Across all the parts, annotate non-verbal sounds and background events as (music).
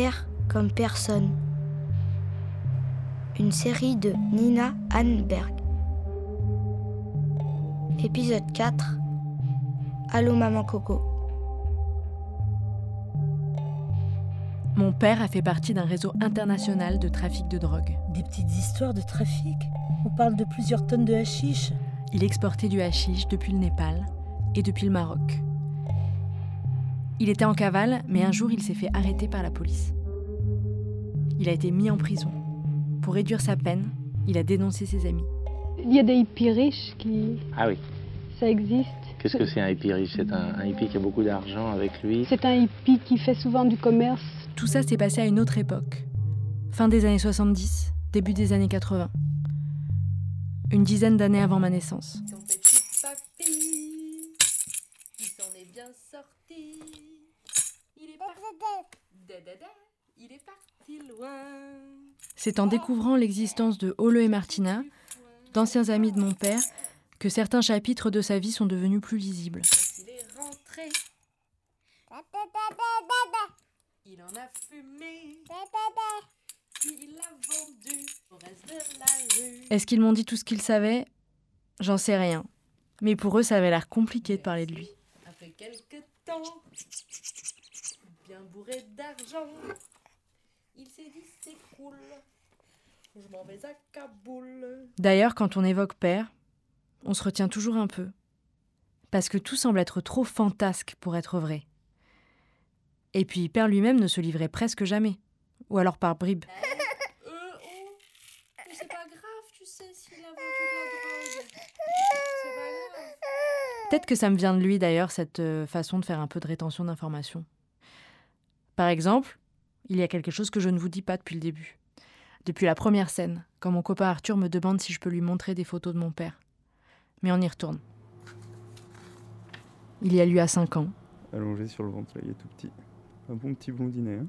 Père comme personne. Une série de Nina Hanberg. Épisode 4. Allô maman Coco. Mon père a fait partie d'un réseau international de trafic de drogue. Des petites histoires de trafic? On parle de plusieurs tonnes de hashish Il exportait du hashish depuis le Népal et depuis le Maroc. Il était en cavale, mais un jour il s'est fait arrêter par la police. Il a été mis en prison. Pour réduire sa peine, il a dénoncé ses amis. Il y a des hippies riches qui. Ah oui. Ça existe? Qu'est-ce que c'est un hippie riche? C'est un, un hippie qui a beaucoup d'argent avec lui. C'est un hippie qui fait souvent du commerce? Tout ça s'est passé à une autre époque. Fin des années 70, début des années 80. Une dizaine d'années avant ma naissance. Il est parti loin. C'est en découvrant l'existence de Ole et Martina, d'anciens amis de mon père, que certains chapitres de sa vie sont devenus plus lisibles. Il est rentré, il en a fumé. Puis il l'a vendu au reste de la rue. Est-ce qu'ils m'ont dit tout ce qu'ils savaient? J'en sais rien. Mais pour eux, ça avait l'air compliqué de parler de lui. Après quelques temps, bien bourré d'argent, il s'est dit c'est cool. Je m'en vais à Kaboul. D'ailleurs, quand on évoque père, on se retient toujours un peu. Parce que tout semble être trop fantasque pour être vrai. Et puis, père lui-même ne se livrait presque jamais. Ou alors par bribes. Euh, oh, mais c'est pas grave, tu sais, s'il a vendu de la drogue. C'est pas grave. Peut-être que ça me vient de lui d'ailleurs, cette euh, façon de faire un peu de rétention d'informations. Par exemple, il y a quelque chose que je ne vous dis pas depuis le début. Depuis la première scène, quand mon copain Arthur me demande si je peux lui montrer des photos de mon père. Mais on y retourne. Il y a lui à 5 ans, Allongé sur le ventre, là, il est tout petit. Un bon petit blondinet, hein.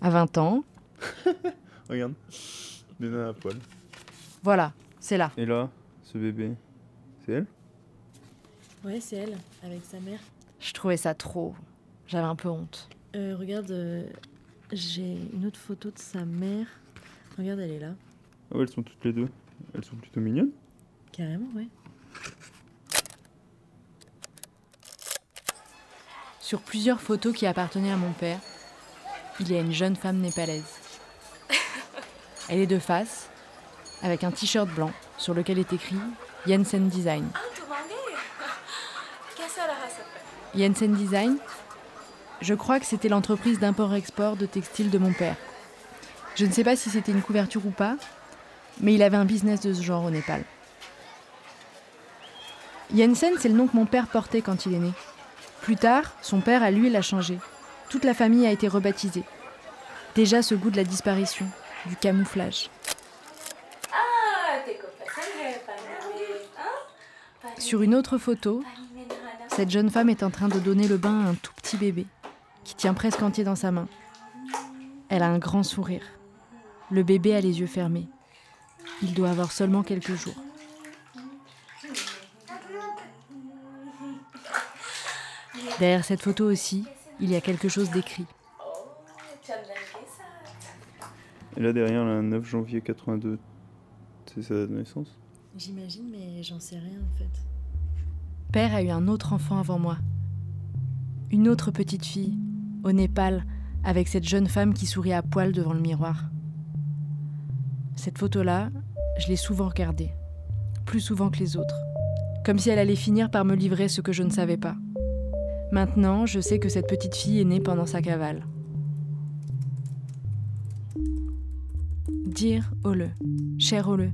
à 20 ans, (laughs) Regarde. Des nains à poil. voilà, c'est là. Et là, ce bébé, c'est elle? Ouais, c'est elle, avec sa mère. Je trouvais ça trop. J'avais un peu honte. Euh, regarde, euh, j'ai une autre photo de sa mère. Regarde, elle est là. Ah ouais, elles sont toutes les deux. Elles sont plutôt mignonnes. Carrément, ouais. Sur plusieurs photos qui appartenaient à mon père, il y a une jeune femme népalaise. (laughs) Elle est de face, avec un t-shirt blanc sur lequel est écrit Jensen Design. Jensen Design, je crois que c'était l'entreprise d'import-export de textiles de mon père. Je ne sais pas si c'était une couverture ou pas, mais il avait un business de ce genre au Népal. Jensen, c'est le nom que mon père portait quand il est né. Plus tard, son père, à lui, l'a changé. Toute la famille a été rebaptisée. Déjà ce goût de la disparition, du camouflage. Sur une autre photo, cette jeune femme est en train de donner le bain à un tout petit bébé, qui tient presque entier dans sa main. Elle a un grand sourire. Le bébé a les yeux fermés. Il doit avoir seulement quelques jours. Derrière cette photo aussi, il y a quelque chose d'écrit. Et là derrière, le 9 janvier 82, c'est sa date de naissance? J'imagine, mais j'en sais rien en fait. Père a eu un autre enfant avant moi. Une autre petite fille, au Népal, avec cette jeune femme qui sourit à poil devant le miroir. Cette photo-là, je l'ai souvent regardée, plus souvent que les autres, comme si elle allait finir par me livrer ce que je ne savais pas. Maintenant, je sais que cette petite fille est née pendant sa cavale. Dire Ole, cher Ole,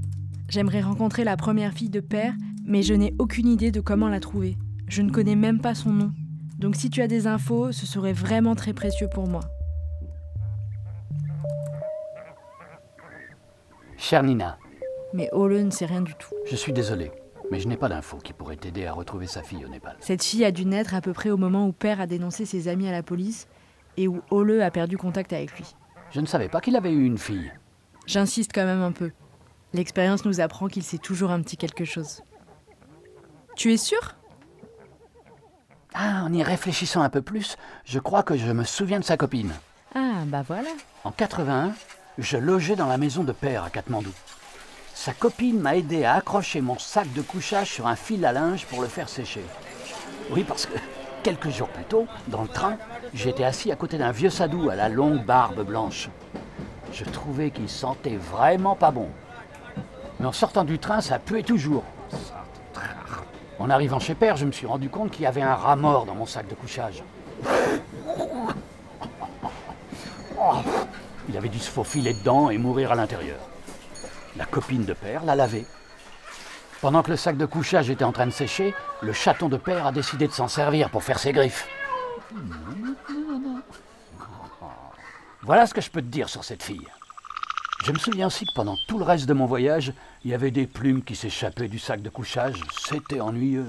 j'aimerais rencontrer la première fille de père, mais je n'ai aucune idée de comment la trouver. Je ne connais même pas son nom. Donc si tu as des infos, ce serait vraiment très précieux pour moi. Chère Nina, Mais Ole ne sait rien du tout. je suis désolé, mais je n'ai pas d'infos qui pourraient t'aider à retrouver sa fille au Népal. Cette fille a dû naître à peu près au moment où père a dénoncé ses amis à la police et où Ole a perdu contact avec lui. Je ne savais pas qu'il avait eu une fille. J'insiste quand même un peu. L'expérience nous apprend qu'il sait toujours un petit quelque chose. Tu es sûr? Ah, en y réfléchissant un peu plus, je crois que je me souviens de sa copine. Ah, bah voilà. En 81, je logeais dans la maison de père à Katmandou. Sa copine m'a aidé à accrocher mon sac de couchage sur un fil à linge pour le faire sécher. Oui, parce que quelques jours plus tôt, dans le train, j'étais assis à côté d'un vieux sadou à la longue barbe blanche. Je trouvais qu'il sentait vraiment pas bon. Mais en sortant du train, ça puait toujours. En arrivant chez Père, je me suis rendu compte qu'il y avait un rat mort dans mon sac de couchage. Il avait dû se faufiler dedans et mourir à l'intérieur. La copine de Père l'a lavé. Pendant que le sac de couchage était en train de sécher, le chaton de Père a décidé de s'en servir pour faire ses griffes. Voilà ce que je peux te dire sur cette fille. Je me souviens aussi que pendant tout le reste de mon voyage, il y avait des plumes qui s'échappaient du sac de couchage. C'était ennuyeux.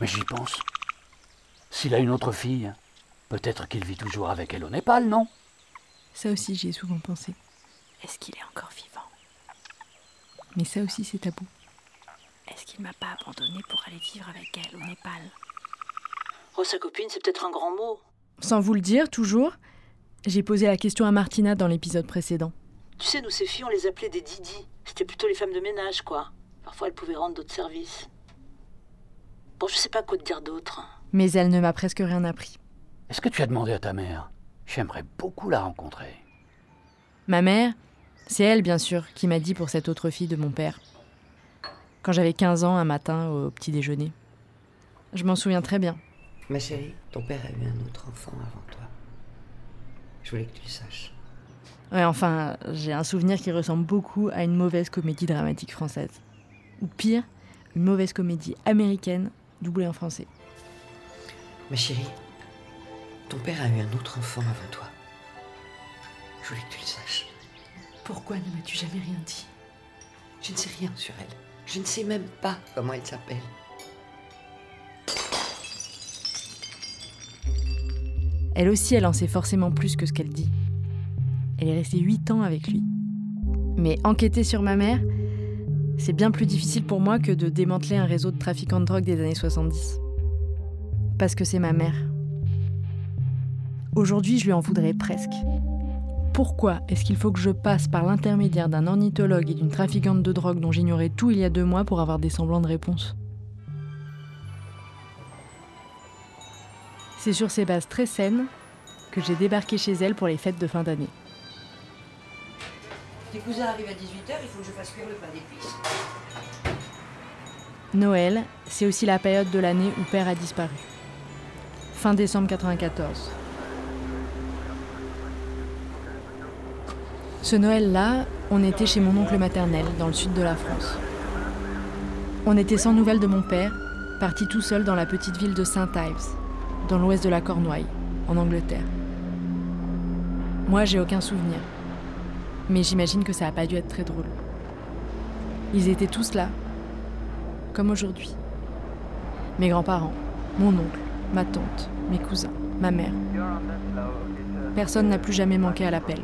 Mais j'y pense. S'il a une autre fille, peut-être qu'il vit toujours avec elle au Népal, non? Ça aussi, j'y ai souvent pensé. Est-ce qu'il est encore vivant? Mais ça aussi, c'est tabou. Est-ce qu'il m'a pas abandonné pour aller vivre avec elle au Népal? Oh, sa copine, c'est peut-être un grand mot. Sans vous le dire, toujours, j'ai posé la question à Martina dans l'épisode précédent. Tu sais, nous, ces filles, on les appelait des Didi. C'était plutôt les femmes de ménage, quoi. Parfois, elles pouvaient rendre d'autres services. Bon, je sais pas quoi te dire d'autre. Mais elle ne m'a presque rien appris. Est-ce que tu as demandé à ta mère? J'aimerais beaucoup la rencontrer. Ma mère, c'est elle, bien sûr, qui m'a dit pour cette autre fille de mon père. Quand j'avais 15 ans, un matin, au petit déjeuner. Je m'en souviens très bien. Ma chérie, ton père a eu un autre enfant avant toi. Je voulais que tu le saches. Ouais, enfin, j'ai un souvenir qui ressemble beaucoup à une mauvaise comédie dramatique française. Ou pire, une mauvaise comédie américaine doublée en français. Ma chérie, ton père a eu un autre enfant avant toi. Je voulais que tu le saches. Pourquoi ne m'as-tu jamais rien dit? Je ne sais rien sur elle. Je ne sais même pas comment elle s'appelle. Elle aussi, elle en sait forcément plus que ce qu'elle dit. Elle est restée 8 ans avec lui. Mais enquêter sur ma mère, c'est bien plus difficile pour moi que de démanteler un réseau de trafiquants de drogue des années 70. Parce que c'est ma mère. Aujourd'hui, je lui en voudrais presque. Pourquoi est-ce qu'il faut que je passe par l'intermédiaire d'un ornithologue et d'une trafiquante de drogue dont j'ignorais tout il y a deux mois pour avoir des semblants de réponse? C'est sur ces bases très saines que j'ai débarqué chez elle pour les fêtes de fin d'année. Tes cousins arrivent à 18h, il faut que je fasse cuire le pain d'épices. Noël, c'est aussi la période de l'année où père a disparu. Fin décembre 94. Ce Noël-là, on était chez mon oncle maternel, dans le sud de la France. On était sans nouvelles de mon père, parti tout seul dans la petite ville de Saint Ives, dans l'ouest de la Cornouaille, en Angleterre. Moi, j'ai aucun souvenir. Mais j'imagine que ça n'a pas dû être très drôle. Ils étaient tous là, comme aujourd'hui. Mes grands-parents, mon oncle, ma tante, mes cousins, ma mère. Personne n'a plus jamais manqué à l'appel.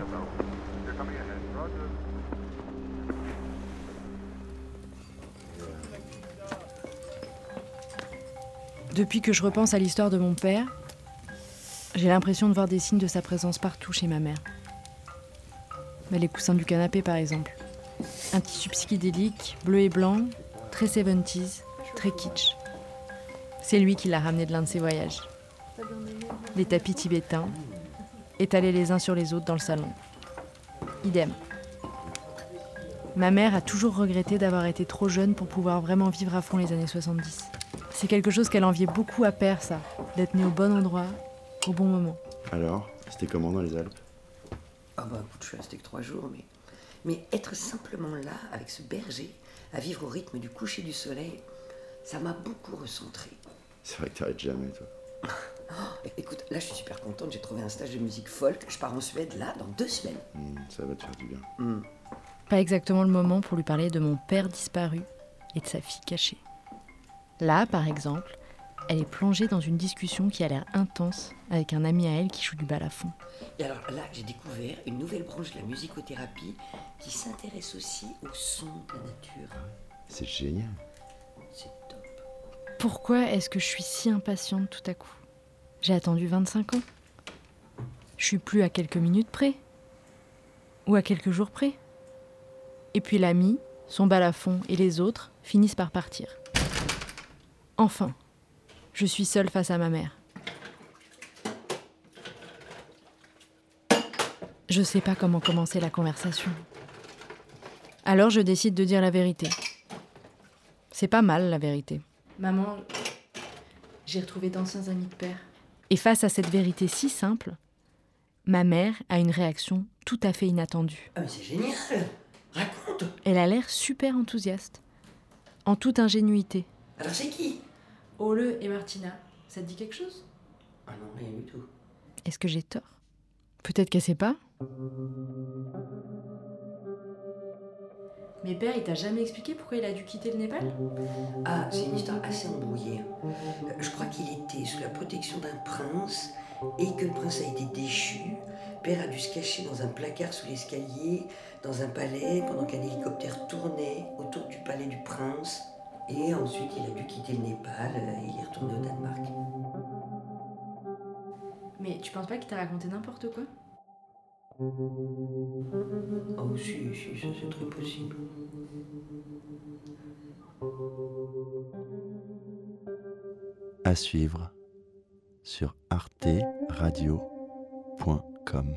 Depuis que je repense à l'histoire de mon père, j'ai l'impression de voir des signes de sa présence partout chez ma mère. Mais les coussins du canapé, par exemple. Un tissu psychédélique, bleu et blanc, très 70s, très kitsch. C'est lui qui l'a ramené de l'un de ses voyages. Les tapis tibétains, étalés les uns sur les autres dans le salon. Idem. Ma mère a toujours regretté d'avoir été trop jeune pour pouvoir vraiment vivre à fond les années 70. C'est quelque chose qu'elle enviait beaucoup à Père, ça, d'être né au bon endroit, au bon moment. Alors, c'était comment dans les Alpes? Ah bah écoute, je suis resté que trois jours, mais... Mais être simplement là, avec ce berger, à vivre au rythme du coucher du soleil, ça m'a beaucoup recentré. C'est vrai que t'arrêtes jamais, toi. Oh, écoute, là je suis super contente, j'ai trouvé un stage de musique folk, je pars en Suède là, dans deux semaines. Hmm, ça va te faire du bien. Hmm. Pas exactement le moment pour lui parler de mon père disparu et de sa fille cachée. Là, par exemple, elle est plongée dans une discussion qui a l'air intense avec un ami à elle qui joue du balafon. Et alors là, j'ai découvert une nouvelle branche de la musicothérapie qui s'intéresse aussi au son de la nature. C'est génial. C'est top. Pourquoi est-ce que je suis si impatiente tout à coup? J'ai attendu 25 ans. Je suis plus à quelques minutes près. Ou à quelques jours près. Et puis l'ami, son balafon et les autres finissent par partir. Enfin, je suis seule face à ma mère. Je sais pas comment commencer la conversation. Alors je décide de dire la vérité. C'est pas mal la vérité. Maman, j'ai retrouvé d'anciens amis de père. Et face à cette vérité si simple, ma mère a une réaction tout à fait inattendue. Ah mais c'est génial Raconte Elle a l'air super enthousiaste, en toute ingénuité. Alors c'est qui? Ole et Martina, ça te dit quelque chose? Ah non, rien du tout. Est-ce que j'ai tort? Peut-être qu'elle sait pas? Mais père, il t'a jamais expliqué pourquoi il a dû quitter le Népal? Ah, c'est une histoire assez embrouillée. Euh, Je crois qu'il était sous la protection d'un prince et que le prince a été déchu. Père a dû se cacher dans un placard sous l'escalier, dans un palais, pendant qu'un hélicoptère tournait autour du palais du prince. Et ensuite, il a dû quitter le Népal euh, et il est retourné au Danemark. Mais tu penses pas qu'il t'a raconté n'importe quoi? Oh, si, si, ça c'est très possible. À suivre sur arteradio.com.